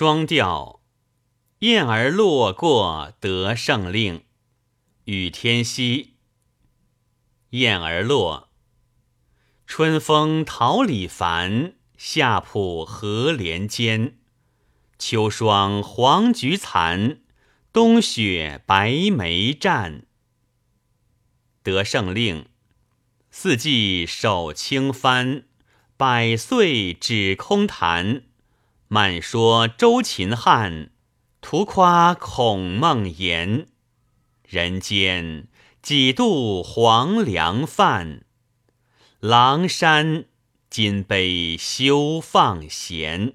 双调，燕儿落过得胜令。雨天兮，燕儿落。春风桃李繁，夏浦荷莲间。秋霜黄菊残，冬雪白梅绽。得胜令，四季守清帆，百岁指空谈。漫说周秦汉，徒夸孔孟言。人间几度黄粱饭，狼山今被休放闲。